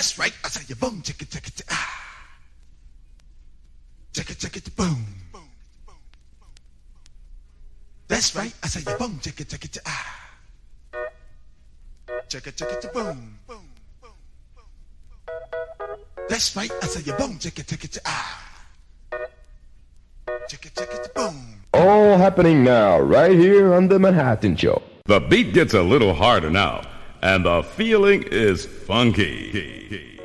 That's right. I say you boom, chicka, chicka, chicka, ah. Chicka, chicka, boom. That's right. I say you boom, chicka, chicka, chicka, ah. Chicka, chicka, boom. That's right. I say you boom, chicka, chicka, chicka, ah. Chicka, chicka, boom. All happening now, right here on The Manhattan Show. The beat gets a little harder now, and the feeling is funky.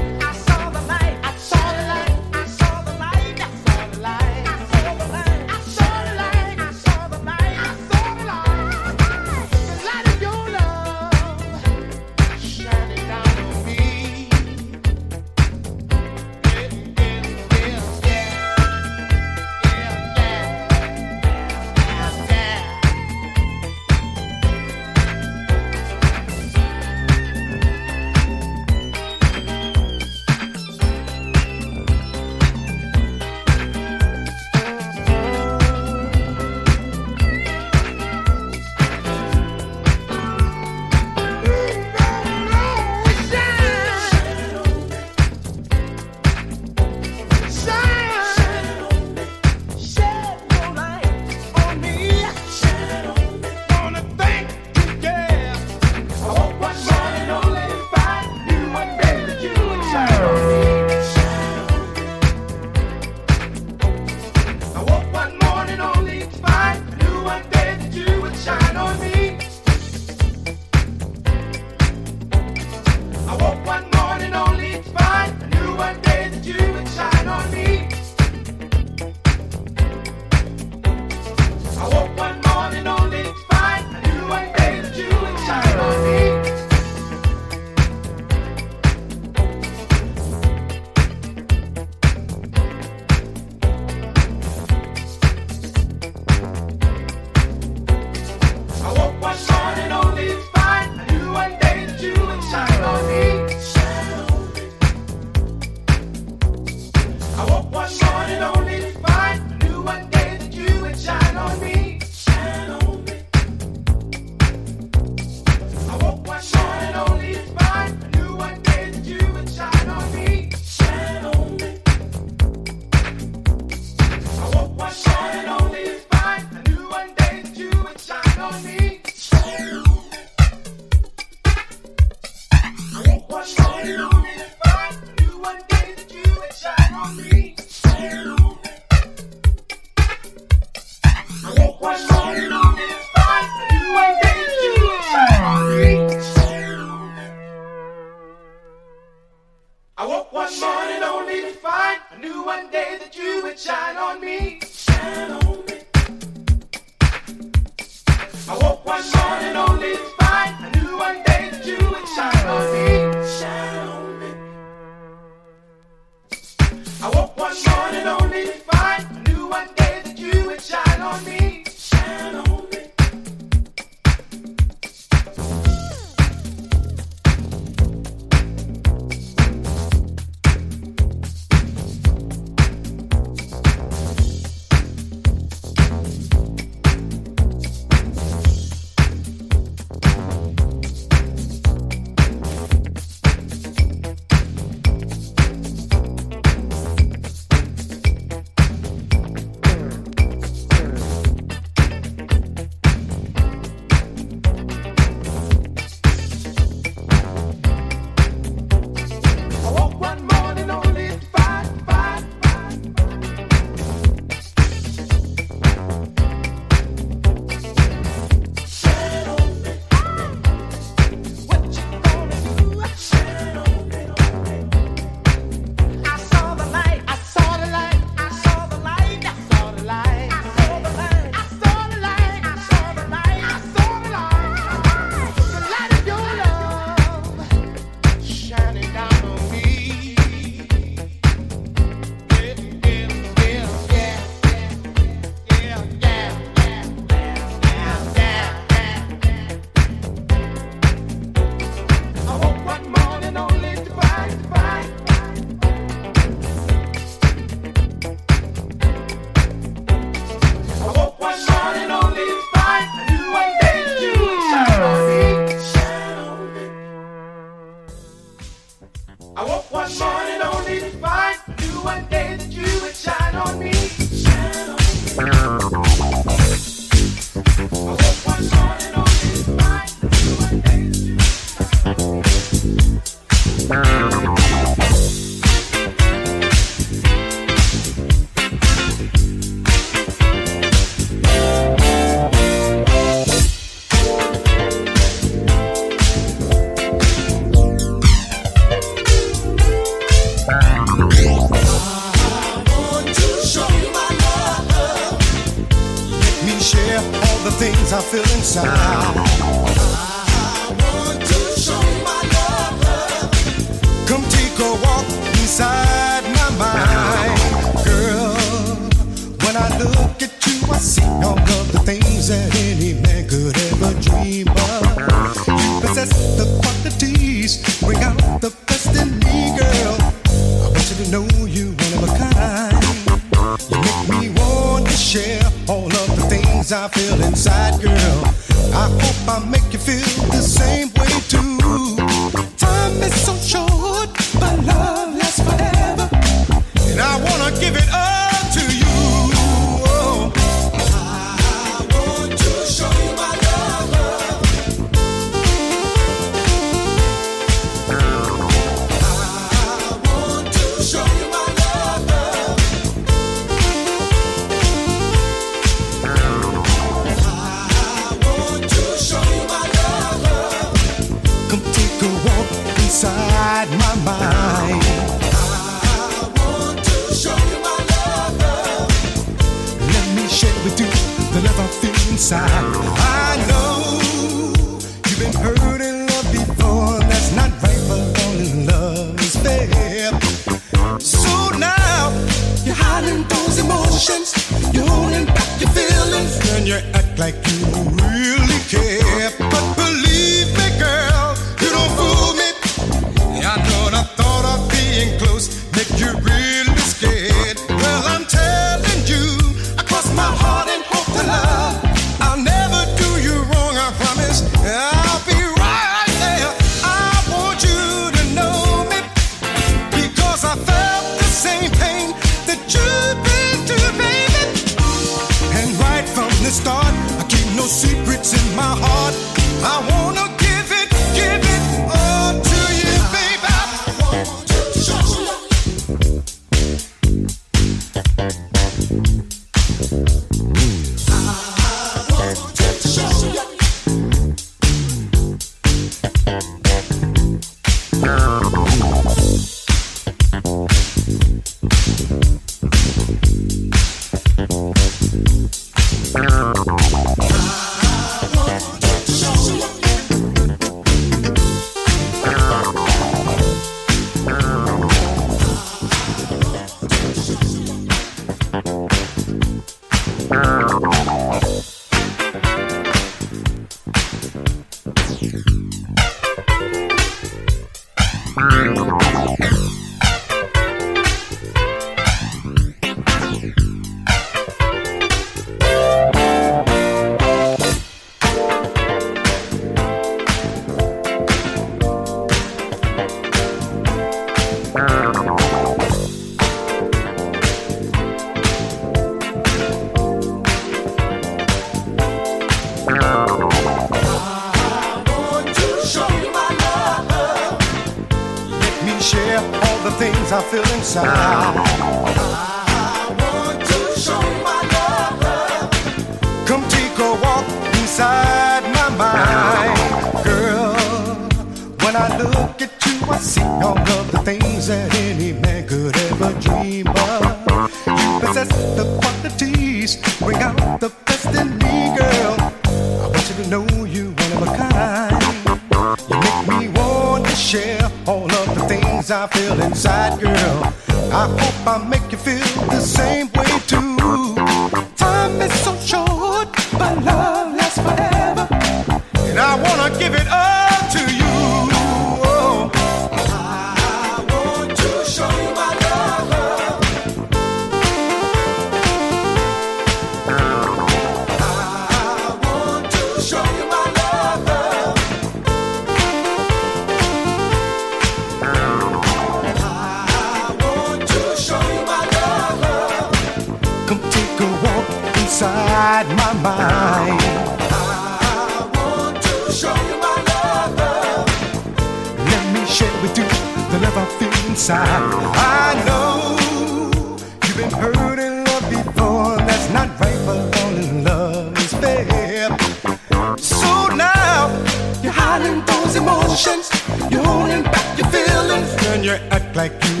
You're holding back your feelings. And you act like you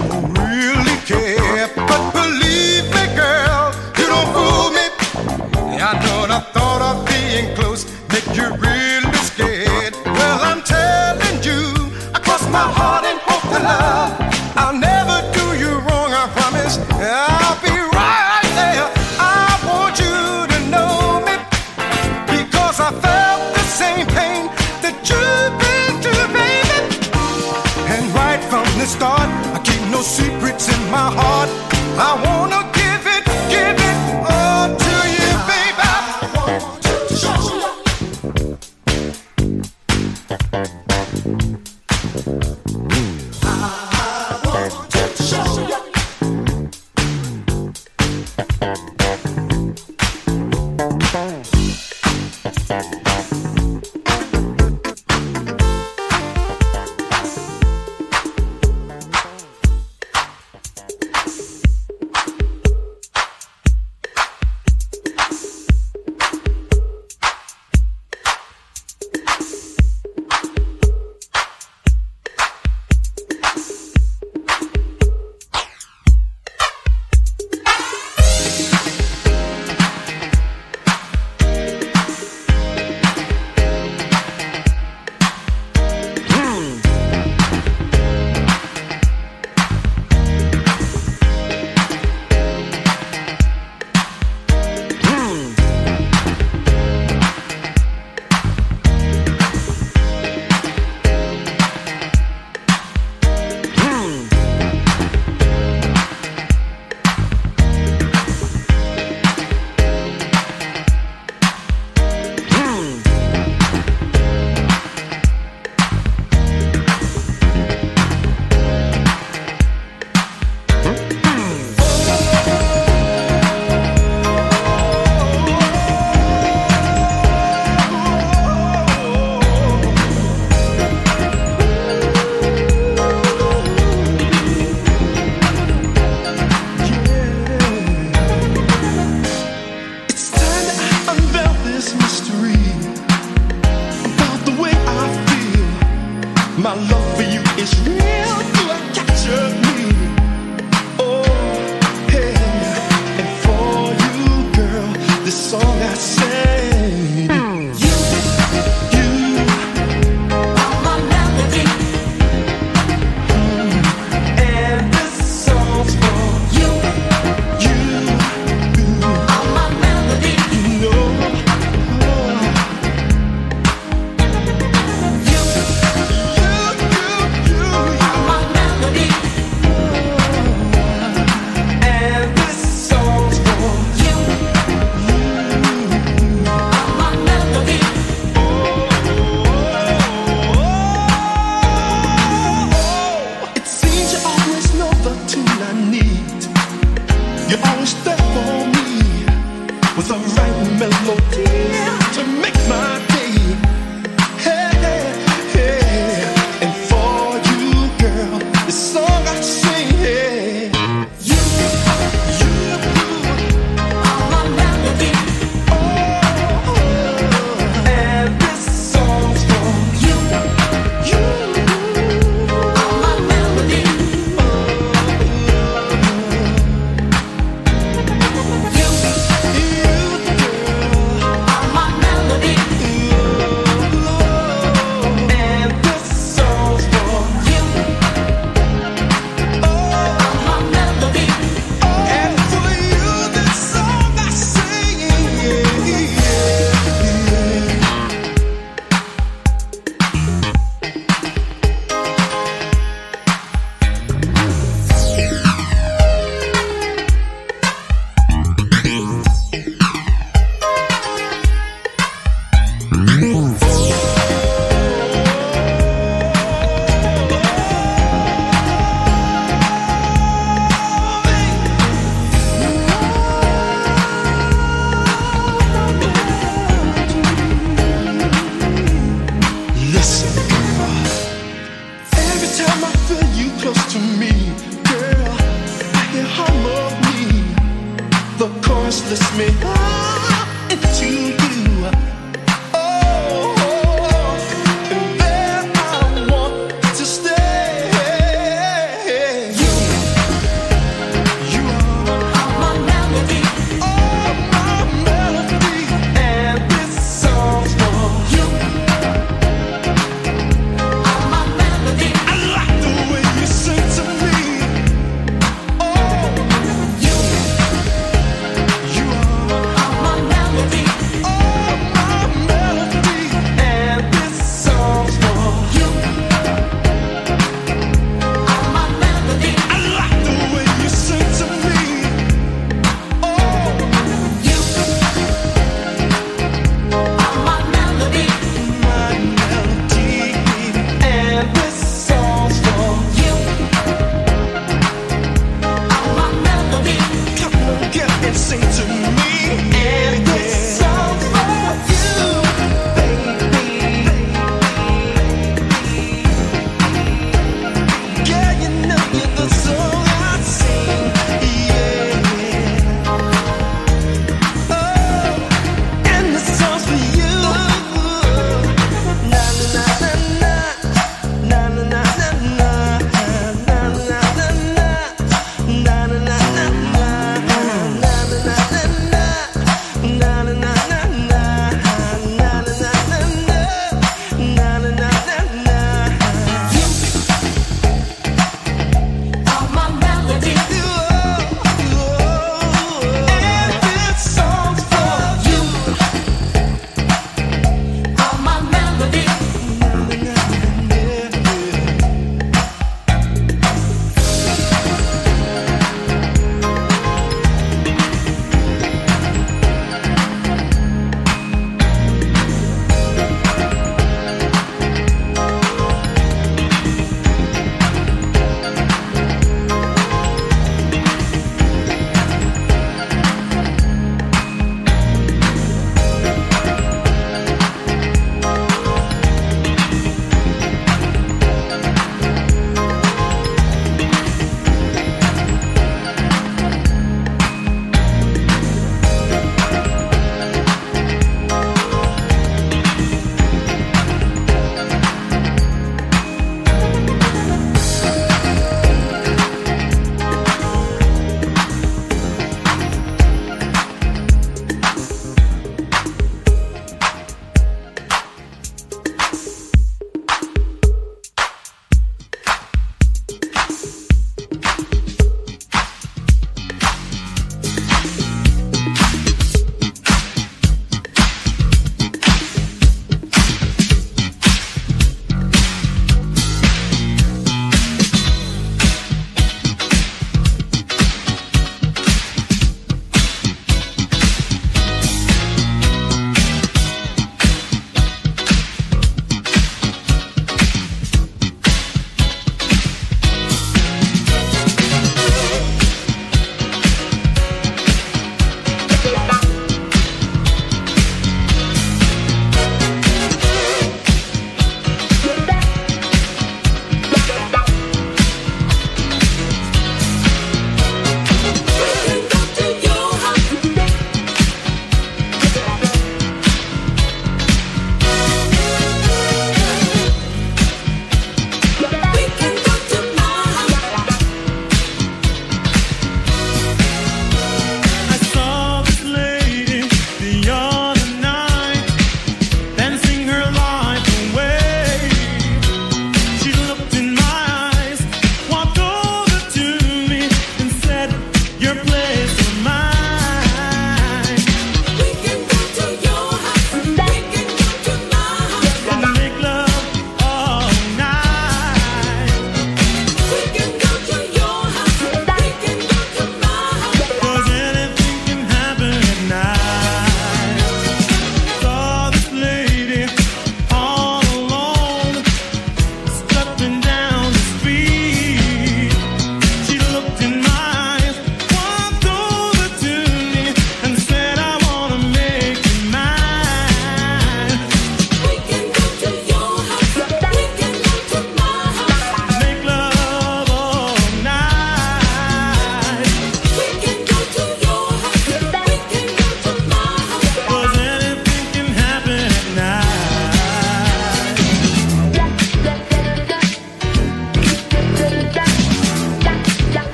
lifts me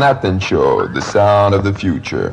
Manhattan Show, the sound of the future.